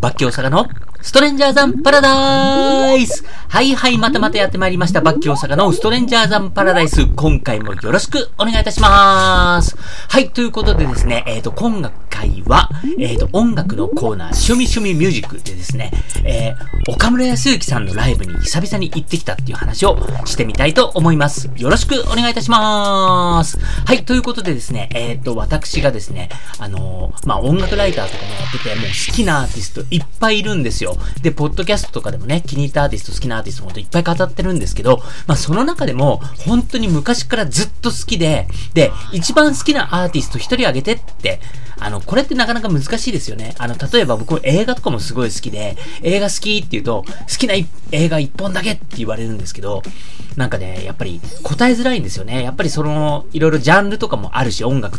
バッキー大阪のストレンジャーザンパラダイスはいはい、またまたやってまいりました。バッキー大阪のストレンジャーザンパラダイス。今回もよろしくお願いいたします。はい、ということでですね、えっ、ー、と、今回は、えっ、ー、と、音楽のコーナー、趣味趣味ミュージックでですね、えー、岡村康之さんのライブに久々に行ってきたっていう話をしてみたいと思います。よろしくお願いいたします。はい、ということでですね、えっ、ー、と、私がですね、あのー、まあ、音楽ライターとかもやってて、もう好きなアーティストいっぱいいるんですよ。で、ポッドキャストとかでもね、気に入ったアーティスト、好きなアーティストもいっぱい語ってるんですけど、まあ、その中でも、本当に昔からずっと好きで、で、一番好きなアーティスト一人挙げてって、あの、これってなかなか難しいですよね。あの、例えば僕映画とかもすごい好きで、映画好きって言うと、好きな映画一本だけって言われるんですけど、なんかね、やっぱり答えづらいんですよね。やっぱりその、いろいろジャンルとかもあるし、音楽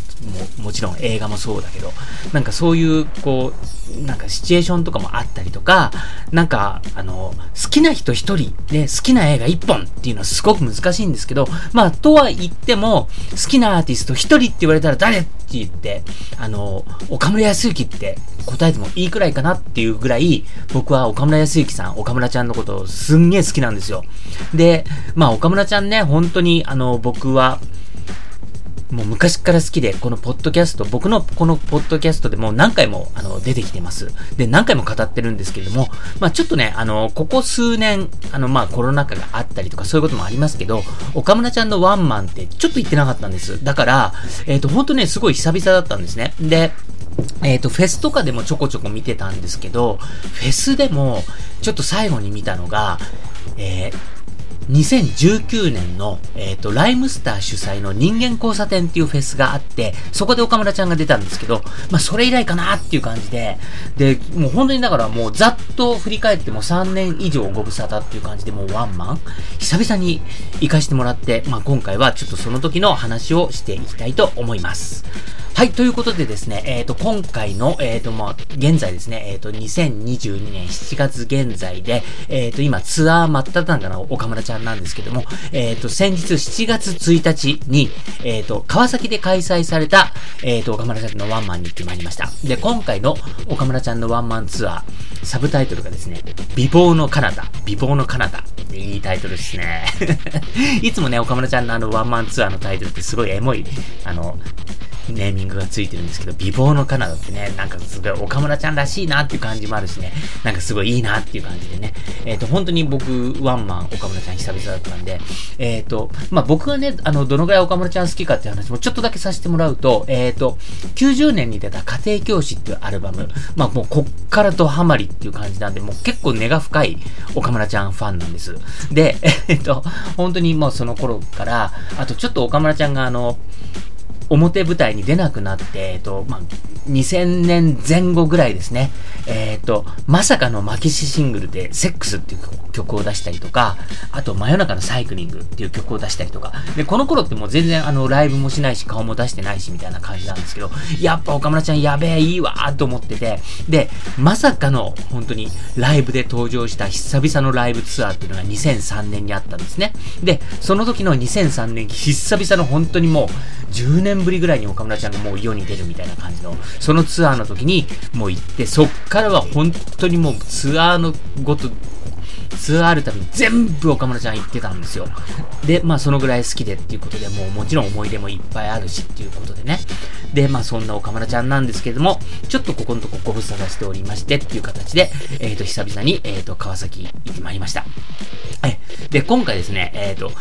ももちろん映画もそうだけど、なんかそういう、こう、なんかシチュエーションとかもあったりとか、なんか、あの、好きな人一人で好きな映画一本っていうのはすごく難しいんですけど、まあ、とは言っても、好きなアーティスト一人って言われたら誰って言って、あの、岡村康之って答えてもいいくらいかなっていうぐらい、僕は岡村康之さん、岡村ちゃんのことすんげえ好きなんですよ。で、まあ、岡村ちゃんね、本当に、あの、僕は、もう昔から好きで、このポッドキャスト、僕のこのポッドキャストでも何回もあの出てきてます。で、何回も語ってるんですけれども、まあちょっとね、あの、ここ数年、あの、まあコロナ禍があったりとかそういうこともありますけど、岡村ちゃんのワンマンってちょっと行ってなかったんです。だから、えっ、ー、と、ほんとね、すごい久々だったんですね。で、えっ、ー、と、フェスとかでもちょこちょこ見てたんですけど、フェスでも、ちょっと最後に見たのが、えー、2019年の、えっ、ー、と、ライムスター主催の人間交差点っていうフェスがあって、そこで岡村ちゃんが出たんですけど、まあ、それ以来かなっていう感じで、で、もう本当にだからもうざっと振り返っても3年以上ご無沙汰っていう感じでもうワンマン、久々に行かしてもらって、まあ、今回はちょっとその時の話をしていきたいと思います。はい、ということでですね、えっ、ー、と、今回の、えっ、ー、と、まあ、現在ですね、えっ、ー、と、2022年7月現在で、えっ、と、今、ツアー真っ只中の岡村ちゃんなんですけども、えっ、と、先日7月1日に、えっ、と、川崎で開催された、えっ、と、岡村ちゃんのワンマンに行ってまいりました。で、今回の岡村ちゃんのワンマンツアー、サブタイトルがですね、美貌のカナダ、美貌のカナダ。いいタイトルですね。いつもね、岡村ちゃんのあのワンマンツアーのタイトルってすごいエモい、あの、ネーミングがついてるんですけど、美貌のカナダってね、なんかすごい岡村ちゃんらしいなっていう感じもあるしね、なんかすごいいいなっていう感じでね、えっ、ー、と、本当に僕、ワンマン岡村ちゃん久々だったんで、えっ、ー、と、まあ、僕がね、あの、どのぐらい岡村ちゃん好きかっていう話もちょっとだけさせてもらうと、えっ、ー、と、90年に出た家庭教師っていうアルバム、まあ、もうこっからドハマりっていう感じなんで、もう結構根が深い岡村ちゃんファンなんです。で、えっ、と、本当にもうその頃から、あとちょっと岡村ちゃんがあの、表舞台に出なくなって、えっと、まあ、2000年前後ぐらいですね。えっ、と、まさかの負けしシングルで、セックスっていう曲を出したりとか、あと、真夜中のサイクリングっていう曲を出したりとか。で、この頃ってもう全然あの、ライブもしないし、顔も出してないし、みたいな感じなんですけど、やっぱ岡村ちゃんやべえ、いいわーと思ってて、で、まさかの、本当に、ライブで登場した久々のライブツアーっていうのが2003年にあったんですね。で、その時の2003年、久々の本当にもう、10年年ぶりぐらいに岡村ちゃんがもう世に出るみたいな感じの、そのツアーの時にもう行って、そっからは本当にもうツアーのごと、ツアーあるたびに全部岡村ちゃん行ってたんですよ。で、まあそのぐらい好きでっていうことで、もうもちろん思い出もいっぱいあるしっていうことでね。で、まあそんな岡村ちゃんなんですけれども、ちょっとここのとこご無沙汰しておりましてっていう形で、えっ、ー、と、久々に、えっ、ー、と、川崎行ってまいりました。え、で、今回ですね、えっ、ー、と、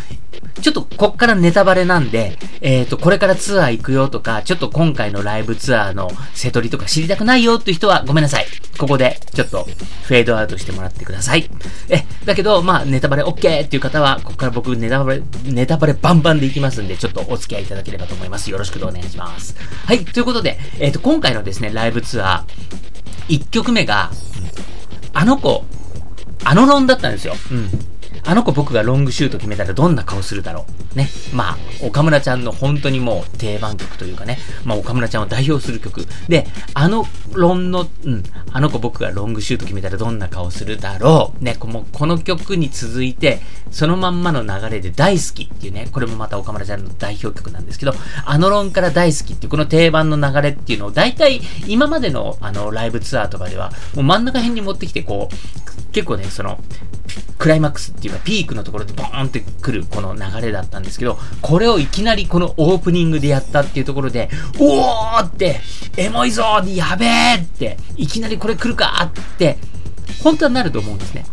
ちょっとこっからネタバレなんで、えっ、ー、と、これからツアー行くよとか、ちょっと今回のライブツアーの瀬取りとか知りたくないよっていう人はごめんなさい。ここでちょっとフェードアウトしてもらってください。え、だけど、まあ、ネタバレ OK っていう方は、ここから僕ネタバレ、ネタバレバンバンでいきますんで、ちょっとお付き合いいただければと思います。よろしくお願いします。はい、ということで、えっ、ー、と、今回のですね、ライブツアー、1曲目が、あの子、あの論だったんですよ。うん。あの子僕がロングシュート決めたらどんな顔するだろう。ね。まあ、岡村ちゃんの本当にもう定番曲というかね、まあ岡村ちゃんを代表する曲。で、あのロンの、うん、あの子僕がロングシュート決めたらどんな顔するだろう。ね、このこの曲に続いて、そのまんまの流れで大好きっていうね、これもまた岡村ちゃんの代表曲なんですけど、あのロンから大好きっていうこの定番の流れっていうのを大体今までのあのライブツアーとかではもう真ん中辺に持ってきてこう、結構ね、その、クライマックスっていうかピークのところでボーンってくるこの流れだったんですけど、これをいきなりこのオープニングでやったっていうところで、おおって、エモいぞーやべえって、いきなりこれ来るかって、本当はなると思うんですね。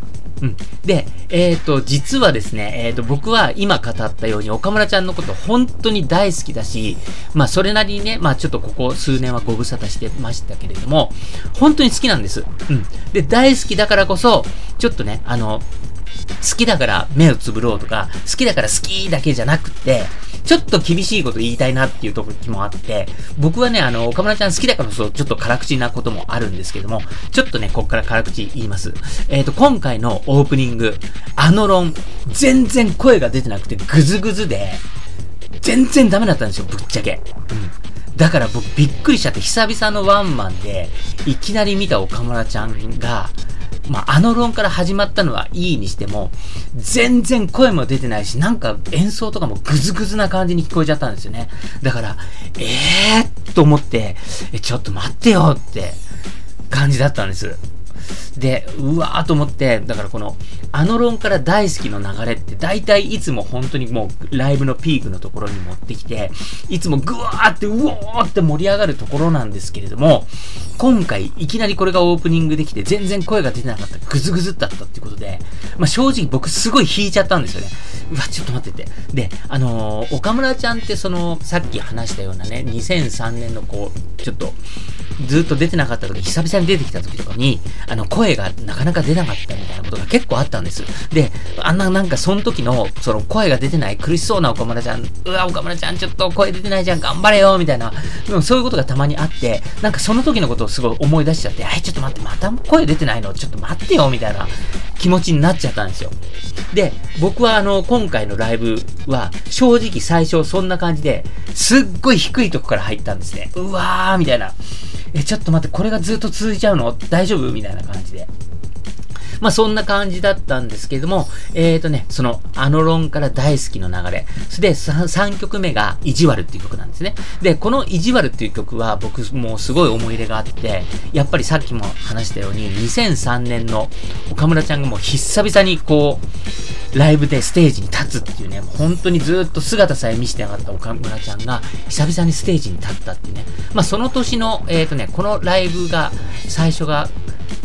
うん。で、えっ、ー、と、実はですね、えっ、ー、と、僕は今語ったように岡村ちゃんのこと本当に大好きだし、まあ、それなりにね、まあ、ちょっとここ数年はご無沙汰してましたけれども、本当に好きなんです。うん。で、大好きだからこそ、ちょっとね、あの、好きだから目をつぶろうとか、好きだから好きだけじゃなくて、ちょっと厳しいこと言いたいなっていう時もあって、僕はね、あの、岡村ちゃん好きだからこそ、ちょっと辛口なこともあるんですけども、ちょっとね、こっから辛口言います。えっ、ー、と、今回のオープニング、あの論、全然声が出てなくて、ぐずぐずで、全然ダメだったんですよ、ぶっちゃけ。うん。だから僕びっくりしちゃって、久々のワンマンで、いきなり見た岡村ちゃんが、まあ、あの論から始まったのはいいにしても、全然声も出てないし、なんか演奏とかもグズグズな感じに聞こえちゃったんですよね。だから、えーと思って、え、ちょっと待ってよって感じだったんです。で、うわーと思って、だからこの、あの論から大好きの流れって大体いつも本当にもうライブのピークのところに持ってきて、いつもぐわーってうおーって盛り上がるところなんですけれども、今回いきなりこれがオープニングできて全然声が出てなかった、ぐずぐずだったってことで、まあ正直僕すごい引いちゃったんですよね。うわ、ちょっと待ってて。で、あのー、岡村ちゃんってその、さっき話したようなね、2003年のこう、ちょっと、ずっと出てなかった時、久々に出てきた時とかに、あの、声声がなかなか出なかったみたいなことが結構あったんです。で、あんななんかその時の、その声が出てない苦しそうな岡村ちゃん、うわ、岡村ちゃんちょっと声出てないじゃん、頑張れよみたいな、そういうことがたまにあって、なんかその時のことをすごい思い出しちゃって、え、ちょっと待って、また声出てないの？ちょっと待ってよみたいな気持ちになっちゃったんですよ。で、僕はあの、今回のライブは、正直最初そんな感じで、すっごい低いとこから入ったんですね。うわーみたいな。え、ちょっと待って、これがずっと続いちゃうの？大丈夫？みたいな感じで。まあそんな感じだったんですけども、えーとね、その、あの論から大好きの流れ。それで 3, 3曲目が、意地悪っていう曲なんですね。で、この意地悪っていう曲は僕もうすごい思い入れがあって、やっぱりさっきも話したように、2003年の岡村ちゃんがもう久々にこう、ライブでステージに立つっていうね、本当にずっと姿さえ見せてなかった岡村ちゃんが、久々にステージに立ったっていうね。まあその年の、えっ、ー、とね、このライブが、最初が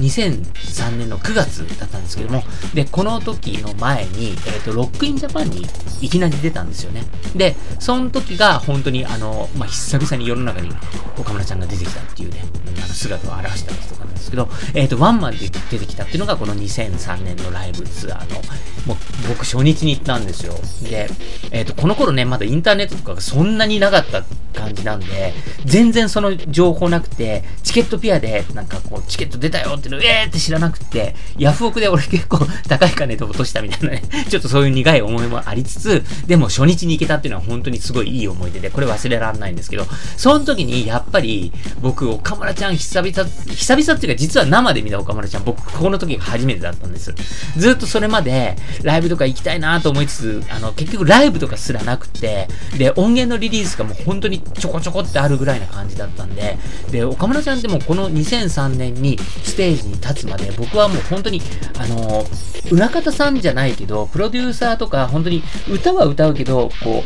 2003年の9月だったんですけども、で、この時の前に、えっ、ー、と、ロックインジャパンにいきなり出たんですよね。で、その時が本当にあの、まあ、久々に世の中に岡村ちゃんが出てきたっていうね、あの姿を表したんですとかなんですけど、えっ、ー、と、ワンマンで出てきたっていうのがこの2003年のライブツアーの、もう僕初日に行ったんですよ。で、えっ、ー、と、この頃ね、まだインターネットとかがそんなになかった感じなんで、全然その情報なくて、チケットピアでなんかこう、チケット出たよっての、えーって知らなくて、ヤフオクで俺結構高い金で落としたみたいなね、ちょっとそういう苦い思いもありつつ、でも初日に行けたっていうのは本当にすごいいい思い出で、これ忘れられないんですけど、その時にやっぱり僕、岡村ちゃん久々、久々っていうか実は生で見た岡村ちゃん、僕、この時が初めてだったんです。ずっとそれまでライブとか行きたいなと思いつつ、あの、結局ライブとかすらなくて、で、音源のリリースがもう本当にちょこちょこってあるぐらいな感じだったんで、で、岡村ちゃんってもこの2003年にテージに立つまで、僕はもう本当に、あのー、裏方さんじゃないけど、プロデューサーとか、本当に歌は歌うけど、こ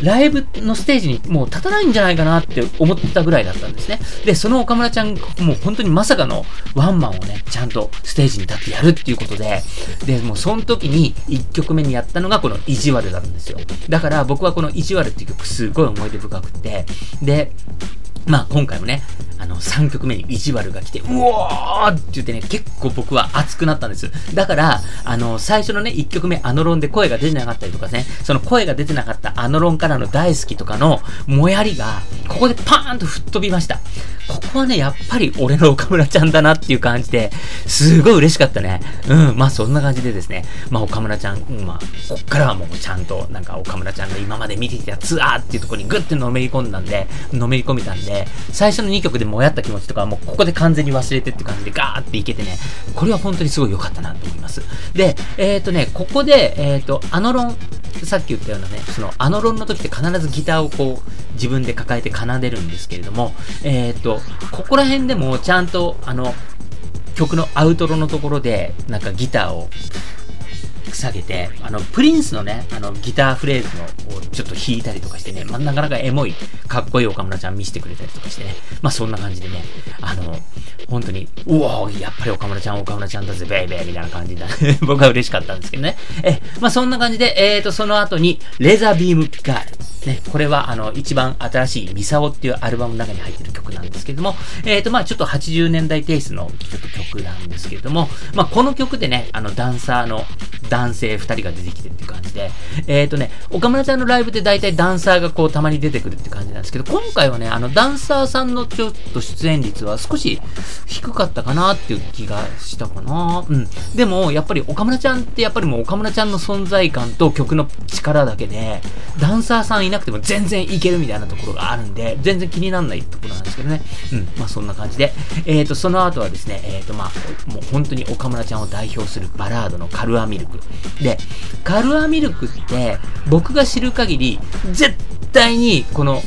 う、ライブのステージにもう立たないんじゃないかなって思ってたぐらいだったんですね。で、その岡村ちゃん、もう本当にまさかのワンマンをね、ちゃんとステージに立ってやるっていうことで、で、もうその時に1曲目にやったのがこの意地悪なんですよ。だから僕はこの意地悪っていう曲すごい思い出深くて、で、まあ今回もね、あの3曲目に意地悪が来て、うおーって言ってね、結構僕は熱くなったんです。だから、あの、最初のね、1曲目あの論で声が出てなかったりとかね、その声が出てなかったあの論からの大好きとかのもやりが、ここでパーンと吹っ飛びました。ここはね、やっぱり俺の岡村ちゃんだなっていう感じで、すごい嬉しかったね。うん、まあそんな感じでですね、まあ岡村ちゃん、うん、まあ、こっからはもうちゃんと、なんか岡村ちゃんが今まで見てきたツアーっていうところにグッてのめり込んだんで、のめり込めたんで、最初の2曲でもやった気持ちとかはもうここで完全に忘れてって感じでガーっていけてね、これは本当にすごい良かったなと思います。で、えっ、ー、とね、ここで、えっ、ー、と、アノロン、さっき言ったようなね、そのアノロンの時って必ずギターをこう、自分で抱えて奏でるんですけれども、えっ、と、ここら辺でもちゃんと、あの、曲のアウトロのところで、なんかギターを下げて、あの、プリンスのね、あの、ギターフレーズのをちょっと弾いたりとかしてね、まあ、なかなかエモい、かっこいい岡村ちゃん見せてくれたりとかしてね、まあ、そんな感じでね、あの、本当に、うおやっぱり岡村ちゃん、岡村ちゃんだぜ、ベイベーみたいな感じだ、ね。僕は嬉しかったんですけどね。え、まあ、そんな感じで、えーと、その後に、レザービームピカール。ね、これは、あの、一番新しいミサオっていうアルバムの中に入ってる曲なんですけども、えっ、ー、と、まあちょっと80年代テイストのちょっと曲なんですけども、まあこの曲でね、あの、ダンサーの男性2人が出てきてるっていう感じで、えっ、ー、とね、岡村ちゃんのライブで大体ダンサーがこうたまに出てくるって感じなんですけど、今回はね、あの、ダンサーさんのちょっと出演率は少し低かったかなっていう気がしたかな。うん。でも、やっぱり岡村ちゃんってやっぱりもう岡村ちゃんの存在感と曲の力だけで、ダンサーさんいなくても全然いけるみたいなところがあるんで、全然気にならないところなんですけどね。うん。まあそんな感じで。えっ、ー、と、その後はですね、えっ、ー、と、まあ、もう本当に岡村ちゃんを代表するバラードのカルアミルク。で、カルアミルクって、僕が知る限り、絶対にこの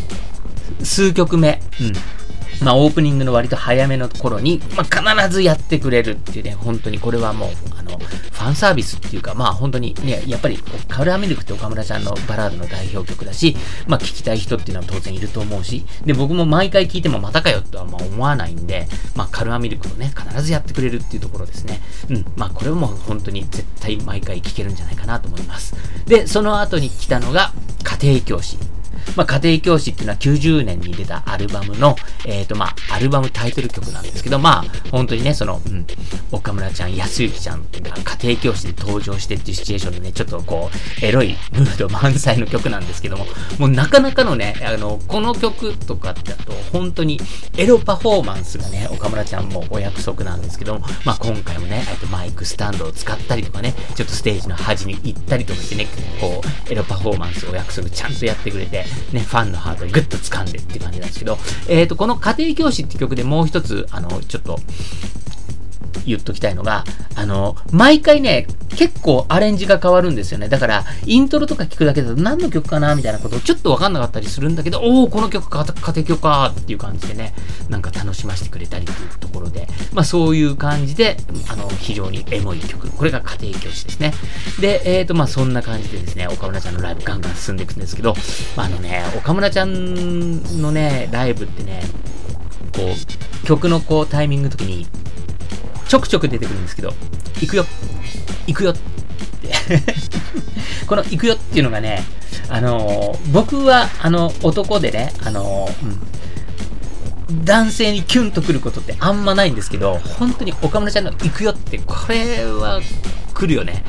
数曲目、うん。まあ、オープニングの割と早めの頃に、まあ、必ずやってくれるっていうね、本当にこれはもう、あの、ファンサービスっていうか、まあ、本当にね、やっぱり、カルアミルクって岡村ちゃんのバラードの代表曲だし、まあ、聞きたい人っていうのは当然いると思うし、で、僕も毎回聞いてもまたかよとはまあ思わないんで、まあ、カルアミルクをね、必ずやってくれるっていうところですね。うん、まあ、これも本当に絶対毎回聞けるんじゃないかなと思います。で、その後に来たのが、家庭教師。まあ、家庭教師っていうのは90年に出たアルバムの、えっ、ー、と、まあ、アルバムタイトル曲なんですけど、まあ、本当にね、その、うん、岡村ちゃん、安幸ちゃんが家庭教師で登場してっていうシチュエーションでね、ちょっとこう、エロいムード満載の曲なんですけども、もうなかなかのね、あの、この曲とかだと、本当にエロパフォーマンスがね、岡村ちゃんもお約束なんですけども、まあ、今回もね、えっと、マイクスタンドを使ったりとかね、ちょっとステージの端に行ったりとかしてね、こう、エロパフォーマンスお約束ちゃんとやってくれて、ね、ファンのハートにグッと掴んでっていう感じなんですけど、えっ、ー、と、この家庭教師って曲でもう一つ、あの、ちょっと、言っときたいのが、あの、毎回ね、結構アレンジが変わるんですよね。だから、イントロとか聞くだけだと何の曲かなみたいなことをちょっとわかんなかったりするんだけど、おおこの曲か、家庭曲かっていう感じでね、なんか楽しませてくれたりっていうところで、まあそういう感じで、あの、非常にエモい曲。これが家庭教師ですね。で、えっ、ー、と、まあそんな感じでですね、岡村ちゃんのライブガンガン進んでいくんですけど、まああのね、岡村ちゃんのね、ライブってね、こう、曲のこうタイミングの時に、ちょくちょく出てくるんですけど、行くよ行くよって この行くよっていうのがね、あのー、僕は、あの、男でね、あのー、うん、男性にキュンとくることってあんまないんですけど、本当に岡村ちゃんの行くよって、これは来るよね。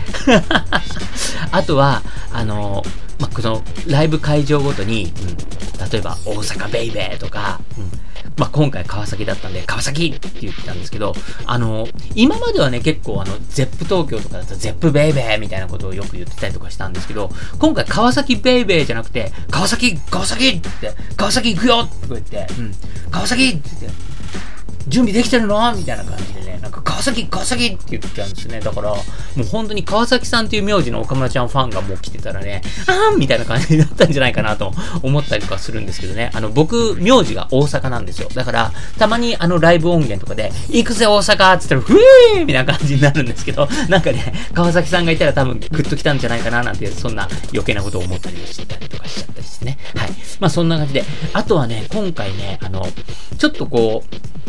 あとは、あの、ま、このライブ会場ごとに、うん、例えば大阪ベイベーとか、うんまあ、今回川崎だったんで、川崎って言ってたんですけど、あの、今まではね、結構あの、ゼップ東京とかだとゼップベイベーみたいなことをよく言ってたりとかしたんですけど、今回川崎ベイベーじゃなくて、川崎、川崎って、川崎行くよって言って、うん、川崎って言って、準備できてるのみたいな感じ、川崎、川崎って言っちゃうんですね。だから、もう本当に川崎さんっていう名字の岡村ちゃんファンがもう来てたらね、あーんみたいな感じになったんじゃないかなと思ったりとかするんですけどね。あの、僕、名字が大阪なんですよ。だから、たまにあの、ライブ音源とかで、行くぜ大阪って言ったら、ふえーみたいな感じになるんですけど、なんかね、川崎さんがいたら多分グッと来たんじゃないかななんて、そんな余計なことを思ったりしてたりとかしちゃったりしてね。はい。まあそんな感じで。あとはね、今回ね、あの、ちょっとこう、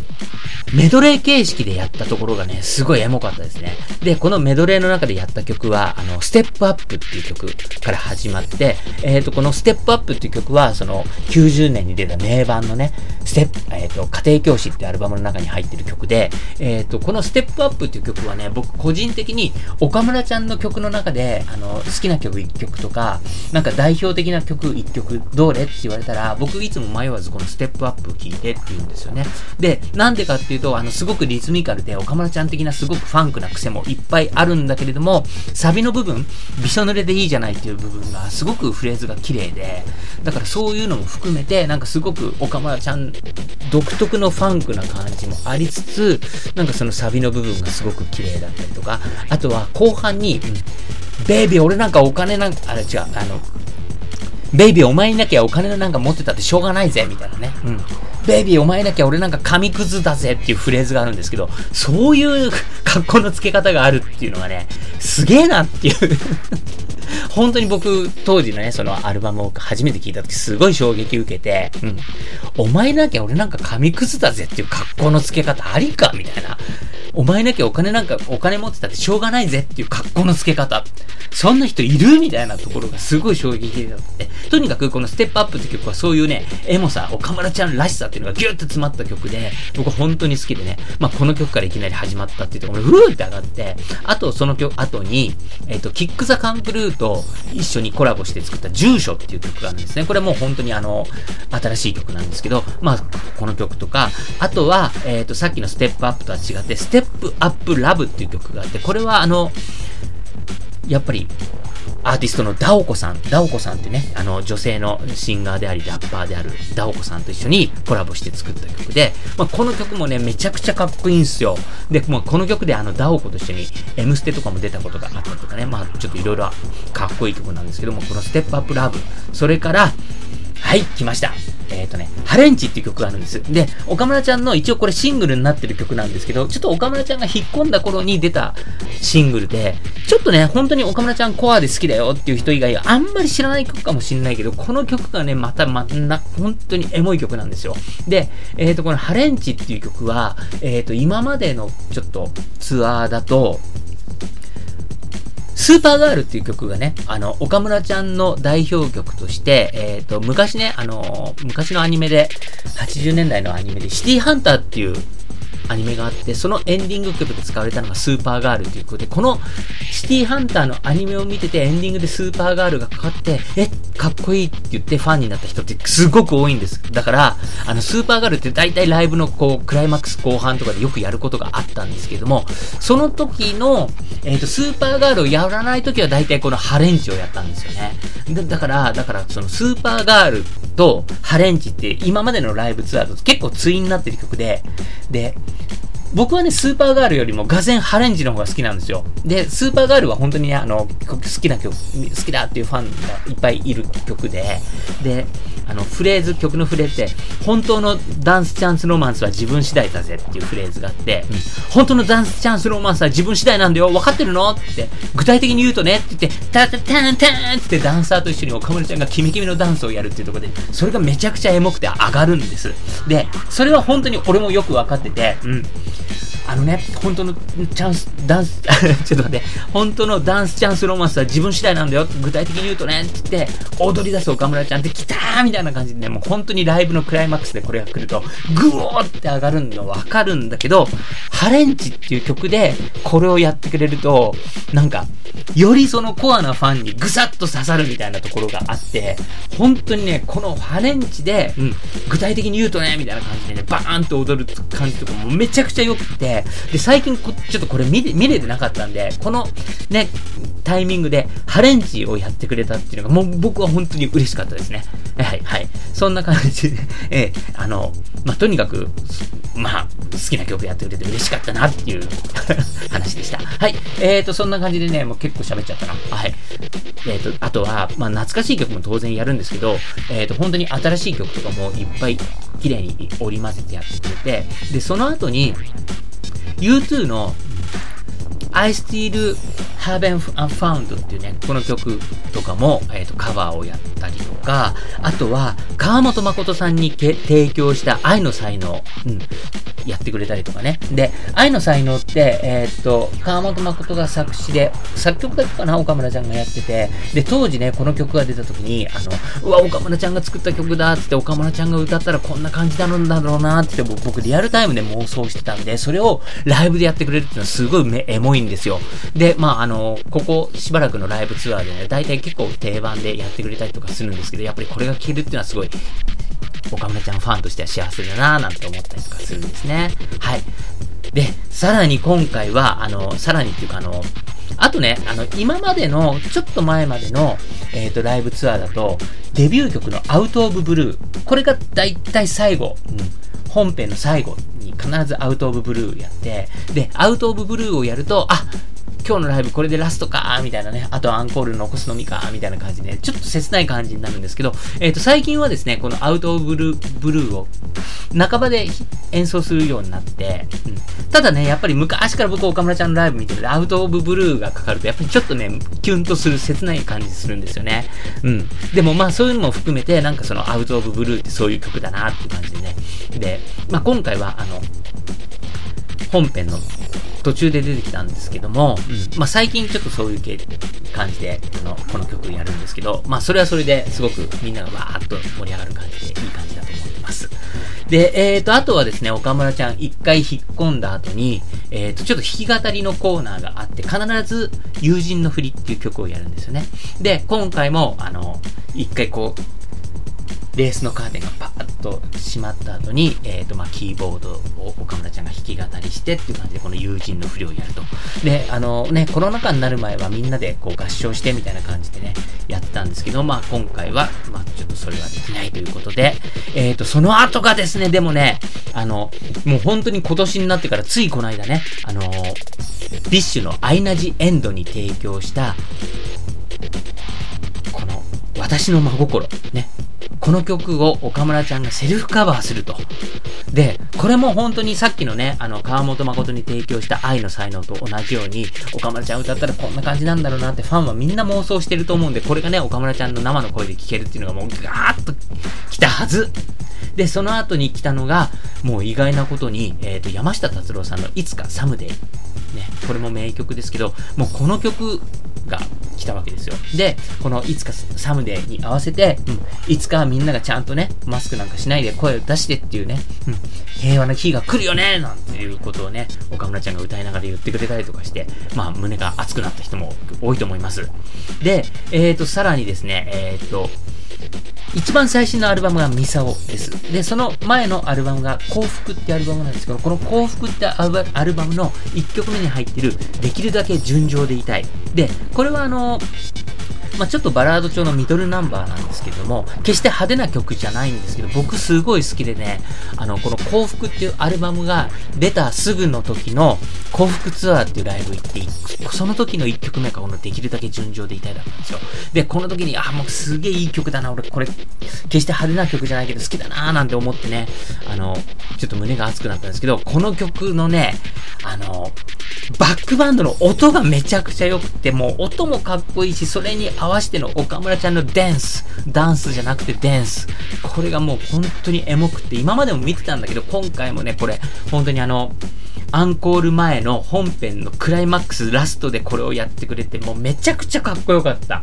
メドレー形式でやったところがね、すごいエモかったですね。で、このメドレーの中でやった曲は、あの、ステップアップっていう曲から始まって、えっ、ー、と、このステップアップっていう曲は、その、90年に出た名盤のね、ステップ、えっ、ー、と、家庭教師ってアルバムの中に入ってる曲で、えっ、ー、と、このステップアップっていう曲はね、僕個人的に岡村ちゃんの曲の中で、あの、好きな曲1曲とか、なんか代表的な曲1曲どれって言われたら、僕いつも迷わずこのステップアップ聴いてって言うんですよね。で、なんでかっていうと、あの、すごくリズミカルで、岡村ちゃん的なすごくファンクな癖もいっぱいあるんだけれども、サビの部分、びしょ濡れでいいじゃないっていう部分が、すごくフレーズが綺麗で、だからそういうのも含めて、なんかすごく岡村ちゃん独特のファンクな感じもありつつ、なんかそのサビの部分がすごく綺麗だったりとか、あとは後半に、うん、ベイビー俺なんかお金なんか、あれ違う、あの、ベイビーお前いなきゃお金なんか持ってたってしょうがないぜ、みたいなね。うん。ベイビーお前いなきゃ俺なんか紙くずだぜっていうフレーズがあるんですけど、そういう格好の付け方があるっていうのがね、すげえなっていう 本当に僕、当時のね、そのアルバムを初めて聞いた時すごい衝撃受けて、うん。お前なきゃ俺なんか紙くずだぜっていう格好の付け方ありかみたいな。お前なきゃお金なんか、お金持ってたってしょうがないぜっていう格好の付け方。そんな人いるみたいなところがすごい衝撃的だって。とにかくこのステップアップって曲はそういうね、エモさ、岡村ちゃんらしさっていうのがギュッと詰まった曲で、僕本当に好きでね、まあこの曲からいきなり始まったっていうところ、ふーって上がって、あとその曲、後に、えっ、ー、と、キックザカンプルーと一緒にコラボして作った住所っていう曲があるんですね。これもう本当にあの、新しい曲なんですけど、まあ、この曲とか、あとは、えっ、ー、と、さっきのステップアップとは違って、ステップアップラブっていう曲があって、これはあの、やっぱり、アーティストのダオコさん、ダオコさんってね、あの、女性のシンガーであり、ラッパーであるダオコさんと一緒にコラボして作った曲で、まあ、この曲もね、めちゃくちゃかっこいいんすよ。で、まあ、この曲であの、ダオコと一緒に、M ステとかも出たことがあったとかね、まあ、ちょっといろいろかっこいい曲なんですけども、このステップアップラブ、それから、はい、来ました。えっ、ー、とね、ハレンチっていう曲があるんです。で、岡村ちゃんの一応これシングルになってる曲なんですけど、ちょっと岡村ちゃんが引っ込んだ頃に出たシングルで、ちょっとね、本当に岡村ちゃんコアで好きだよっていう人以外はあんまり知らない曲かもしんないけど、この曲がね、またまな、本当にエモい曲なんですよ。で、えっ、ー、と、このハレンチっていう曲は、えっ、ー、と、今までのちょっとツアーだと、スーパーガールっていう曲がね、あの、岡村ちゃんの代表曲として、えっ、ー、と、昔ね、あの、昔のアニメで、80年代のアニメで、シティハンターっていうアニメがあって、そのエンディング曲で使われたのがスーパーガールということで、このシティハンターのアニメを見ててエンディングでスーパーガールがかかって、え、かっこいいって言ってファンになった人ってすごく多いんです。だから、あの、スーパーガールって大体ライブのこう、クライマックス後半とかでよくやることがあったんですけども、その時の、えっ、ー、と、スーパーガールをやらない時は大体このハレンチをやったんですよね。だだから、だからそのスーパーガールとハレンチって今までのライブツアーと結構対になってる曲で、で、僕はね、スーパーガールよりもガゼンハレンジの方が好きなんですよ。で、スーパーガールは本当にね、あの、好きな曲、好きだっていうファンがいっぱいいる曲で、で、あの、フレーズ、曲のフレーズって、本当のダンスチャンスロマンスは自分次第だぜっていうフレーズがあって、うん、本当のダンスチャンスロマンスは自分次第なんだよ分かってるの？って、具体的に言うとねって言って、タタタンタンってダンサーと一緒に岡村ちゃんがキメキメのダンスをやるっていうところで、それがめちゃくちゃエモくて上がるんです。で、それは本当に俺もよく分かってて、うん。あのね、本当のチャンス、ダンス、ちょっと待って、本当のダンスチャンスロマンスは自分次第なんだよ。具体的に言うとね、って言って、踊り出す岡村ちゃんって来たーみたいな感じでね、もう本当にライブのクライマックスでこれが来ると、グオーって上がるのわかるんだけど、ハレンチっていう曲でこれをやってくれると、なんか、よりそのコアなファンにぐさっと刺さるみたいなところがあって、本当にね、このハレンチで、うん、具体的に言うとね、みたいな感じでね、バーンと踊る感じとかもめちゃくちゃ良くて、で、最近こ、ちょっとこれ見れ、見れてなかったんで、このね、タイミングでハレンチをやってくれたっていうのが、もう僕は本当に嬉しかったですね。はい、はい。そんな感じで、えー、あの、まあ、とにかく、まあ、好きな曲やってくれて嬉しかったなっていう 話でした。はい。えーと、そんな感じでね、もう結構喋っちゃったな。はい。えーと、あとは、まあ、懐かしい曲も当然やるんですけど、えーと、本当に新しい曲とかもいっぱい綺麗に織り交ぜてやってくれて、で、その後に、U2 の I Still Haven't Found っていうね、この曲とかも、えーと、カバーをやったりとか、あとは、川本誠さんに提供した愛の才能、うん、やってくれたりとかね。で、愛の才能って、えー、っと、川本誠が作詞で、作曲家かな、岡村ちゃんがやってて、で、当時ね、この曲が出た時に、あの、うわ、岡村ちゃんが作った曲だって、岡村ちゃんが歌ったらこんな感じなんだろうなって僕リアルタイムで妄想してたんで、それをライブでやってくれるっていうのはすごいエモいんですよ。で、まあ、あの、ここしばらくのライブツアーでね、大体結構定番でやってくれたりとかするんですけど、やっぱりこれが聴けるっていうのはすごい岡村ちゃんファンとしては幸せだなぁなんて思ったりとかするんですね。はい。で、さらに今回は、あの、さらにっていうかあの、あとね、あの、今までの、ちょっと前までの、えっ、ー、と、ライブツアーだと、デビュー曲のアウトオブブルー。これが大体最後、うん、本編の最後に必ずアウトオブブルーやって、で、アウトオブブルーをやると、あ、今日のライブこれでラストかーみたいなね、あとアンコール残すのみかみたいな感じで、ちょっと切ない感じになるんですけど、えっ、ー、と、最近はですね、このアウトオブブルー、ブルーを半ばで演奏するようになって、うん、ただね、やっぱり昔から僕岡村ちゃんのライブ見てるアウトオブブルーがかかると、やっぱりちょっとね、キュンとする切ない感じするんですよね。うん。でもまあそういうのも含めて、なんかそのアウトオブブルーってそういう曲だなっていう感じでね。で、まあ今回はあの、本編の途中で出てきたんですけども、うん、まあ最近ちょっとそういう感じで、この、この曲やるんですけど、まあそれはそれですごくみんながわーっと盛り上がる感じでいい感じだと思ってます。で、えっ、ー、と、あとはですね、岡村ちゃん一回引っ込んだ後に、えっ、ー、と、ちょっと弾き語りのコーナーがあって、必ず友人の振りっていう曲をやるんですよね。で、今回も、あの、一回こう、レースのカーテンがパーッと閉まった後に、えっ、ー、と、まあ、キーボードを岡村ちゃんが弾き語りしてっていう感じで、この友人の振りをやると。で、あのね、コロナ禍になる前はみんなでこう合唱してみたいな感じでね、やってたんですけど、まあ、今回は、まあ、ちょっとそれはできないということで、えっ、ー、と、その後がですね、でもね、あの、もう本当に今年になってからついこの間ね、あの BiSH のアイナ・ジ・エンドに提供した、この、私の真心、ね、この曲を岡村ちゃんがセルフカバーすると。で、これも本当にさっきのね、あの、川本真琴に提供した愛の才能と同じように、岡村ちゃん歌ったらこんな感じなんだろうなってファンはみんな妄想してると思うんで、これがね、岡村ちゃんの生の声で聴けるっていうのがもうガーッと来たはず。で、その後に来たのが、もう意外なことに、えっ、ー、と、山下達郎さんのいつかサムデイ。ね、これも名曲ですけど、もうこの曲が来たわけですよ。で、このいつかサムデーに合わせて、うん、いつかみんながちゃんとね、マスクなんかしないで声を出してっていうね、うん、平和な日が来るよねなんていうことをね、岡村ちゃんが歌いながら言ってくれたりとかして、まあ胸が熱くなった人も多いと思います。で、えっ、ー、と、さらにですね、えっ、ー、と、一番最新のアルバムがミサオです。で、その前のアルバムが幸福ってアルバムなんですけど、この幸福ってアルバムの1曲目に入ってる、できるだけ順調でいたい。で、これはあの、まあ、ちょっとバラード調のミドルナンバーなんですけども、決して派手な曲じゃないんですけど、僕すごい好きでね、あの、この幸福っていうアルバムが出たすぐの時の幸福ツアーっていうライブ行って、その時の1曲目がこのできるだけ純情でいたいだったんですよ。で、この時に、あ、もうすげえいい曲だな、俺これ、決して派手な曲じゃないけど好きだなーなんて思ってね、あの、ちょっと胸が熱くなったんですけど、この曲のね、あの、バックバンドの音がめちゃくちゃ良くて、もう音もかっこいいし、それに合わせての岡村ちゃんのダンス、ダンスじゃなくてダンス。これがもう本当にエモくて、今までも見てたんだけど、今回もね、これ、本当にあの、アンコール前の本編のクライマックスラストでこれをやってくれて、もうめちゃくちゃかっこよかった。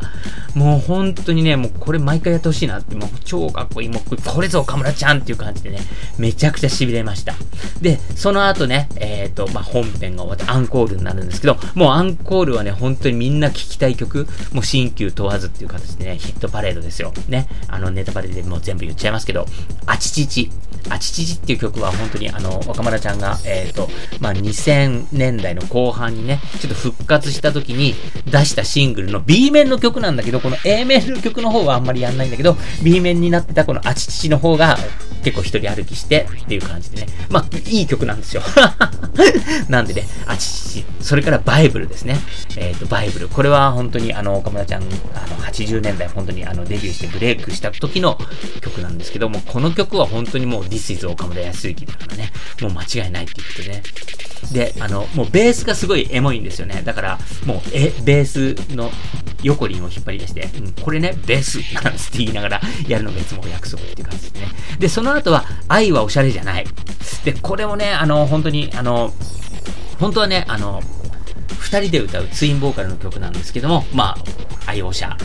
もう本当にね、もうこれ毎回やってほしいなって、もう超かっこいい。もうこれぞ岡村ちゃんっていう感じでね、めちゃくちゃ痺れました。で、その後ね、えっ、ー、と、まあ、本編が終わってアンコールになるんですけど、もうアンコールはね、本当にみんな聴きたい曲、もう新旧問わずっていう形でね、ヒットパレードですよ。ね、あのネタバレでもう全部言っちゃいますけど、あちちち、あちちちっていう曲は本当にあの、岡村ちゃんが、えっ、ー、と、まあ、2000年代の後半にね、ちょっと復活した時に出したシングルの B 面の曲なんだけど、この A 面の曲の方はあんまりやんないんだけど、B 面になってたこのあちちちの方が結構一人歩きしてっていう感じでね。まあ、いい曲なんですよ。なんでね、あちちち。それからバイブルですね。えっ、ー、と、バイブル。これは本当にあの、岡村ちゃん、あの、80年代本当にあの、デビューしてブレイクした時の曲なんですけども、この曲は本当にもう This is 岡村康之だからね、もう間違いないっていうことでね。で、あの、もうベースがすごいエモいんですよね。だから、もう、え、ベースの横輪を引っ張り出して、うん、これね、ベースなんつって言いながらやるのがいつもお約束っていう感じですね。で、その後は、愛はおしゃれじゃない。で、これもね、あの、本当に、あの、本当はね、あの、二人で歌うツインボーカルの曲なんですけども、まあ、愛用者、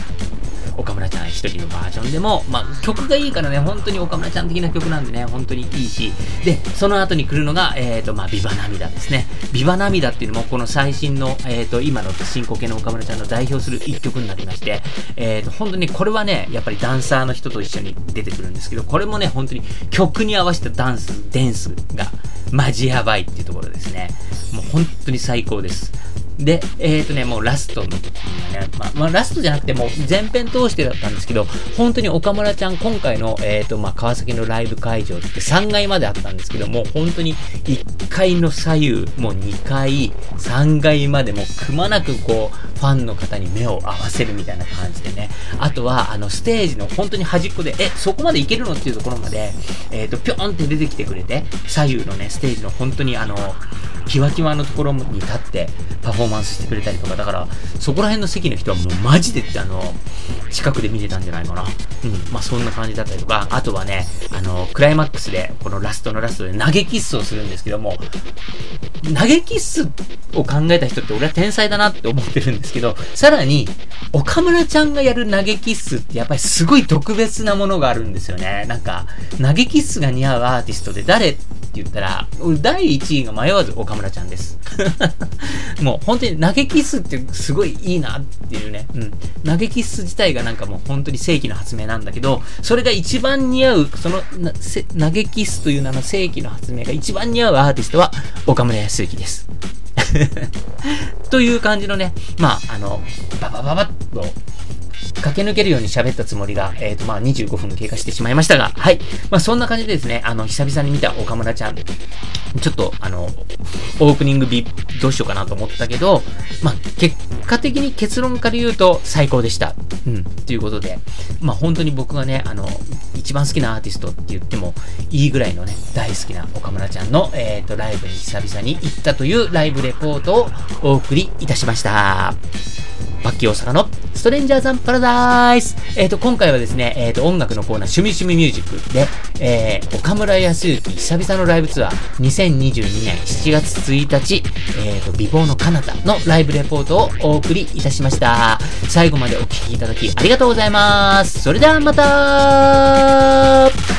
岡村ちゃん一人のバージョンでも、まあ、曲がいいからね、本当に岡村ちゃん的な曲なんでね、本当にいいし、で、その後に来るのが、えっ、ー、と、まあ、ビバ涙ですね。ビバ涙っていうのも、この最新の、えっ、ー、と、今の進行形の岡村ちゃんの代表する一曲になりまして、えっ、ー、と、本当にこれはね、やっぱりダンサーの人と一緒に出てくるんですけど、これもね、本当に曲に合わせたダンス、デンスが、マジやばいっていうところですね。もう本当に最高です。で、えっ、ー、とね、もうラストの時にはね、まあ、まあ、ラストじゃなくてもう前編通してだったんですけど、本当に岡村ちゃん今回の、えっ、ー、と、まあ、川崎のライブ会場って3階まであったんですけども、本当に1階の左右、もう2階、3階までもくまなくこう、ファンの方に目を合わせるみたいな感じでね、あとは、あの、ステージの本当に端っこで、え、そこまで行けるのっていうところまで、えっ、ー、と、ぴょんって出てきてくれて、左右のね、ステージの本当にあの、キワキワのところに立ってパフォーマンスしてくれたりとか、だから、そこら辺の席の人はもうマジであの、近くで見てたんじゃないかな。うん。まあ、そんな感じだったりとか、あとはね、あの、クライマックスで、このラストのラストで投げキッスをするんですけども、投げキッスを考えた人って俺は天才だなって思ってるんですけど、さらに、岡村ちゃんがやる投げキッスってやっぱりすごい特別なものがあるんですよね。なんか、投げキッスが似合うアーティストで誰って言ったら、第1位が迷わず岡村ちゃんです。も う本当に投げキスってすごいいいなっていうね。うん。投げキッス自体がなんかもう本当に正規の発明なんだけど、それが一番似合う、その投げキッスという名の正規の発明が一番似合うアーティストは岡村康之です。という感じのね、まあ、あの、ババババッと駆け抜けるように喋ったつもりが、えっ、ー、と、まあ、25分経過してしまいましたが、はい。まあ、そんな感じでですね、あの、久々に見た岡村ちゃん、ちょっと、あの、オープニング日、どうしようかなと思ったけど、まあ、結果的に結論から言うと最高でした。うん。ということで、まあ、本当に僕がね、あの、一番好きなアーティストって言ってもいいぐらいのね、大好きな岡村ちゃんの、えっ、ー、と、ライブに久々に行ったというライブレポートをお送りいたしました。バッキー大阪のストレンジャーさんパラダイスえっ、ー、と、今回はですね、えっ、ー、と、音楽のコーナー、趣味趣味ミュージックで、えー、岡村康之久々のライブツアー、2022年7月1日、えっ、ー、と、美貌の彼方のライブレポートをお送りいたしました。最後までお聴きいただきありがとうございます。それではまた